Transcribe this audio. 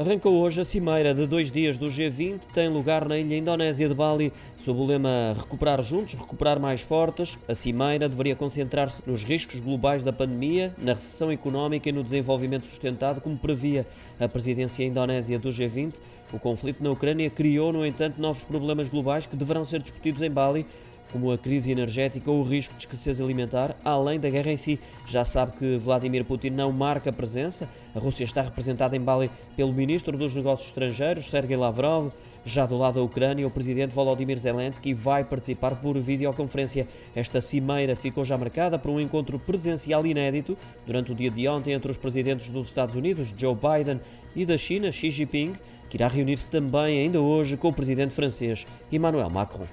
Arrancou hoje a cimeira de dois dias do G20, tem lugar na ilha indonésia de Bali, sob o lema Recuperar Juntos, Recuperar Mais Fortes. A cimeira deveria concentrar-se nos riscos globais da pandemia, na recessão económica e no desenvolvimento sustentado, como previa a presidência indonésia do G20. O conflito na Ucrânia criou, no entanto, novos problemas globais que deverão ser discutidos em Bali como a crise energética ou o risco de escassez alimentar, além da guerra em si. Já sabe que Vladimir Putin não marca presença. A Rússia está representada em Bali pelo ministro dos Negócios Estrangeiros, Sergei Lavrov. Já do lado da Ucrânia, o presidente Volodymyr Zelensky vai participar por videoconferência. Esta cimeira ficou já marcada por um encontro presencial inédito durante o dia de ontem entre os presidentes dos Estados Unidos, Joe Biden, e da China, Xi Jinping, que irá reunir-se também ainda hoje com o presidente francês, Emmanuel Macron.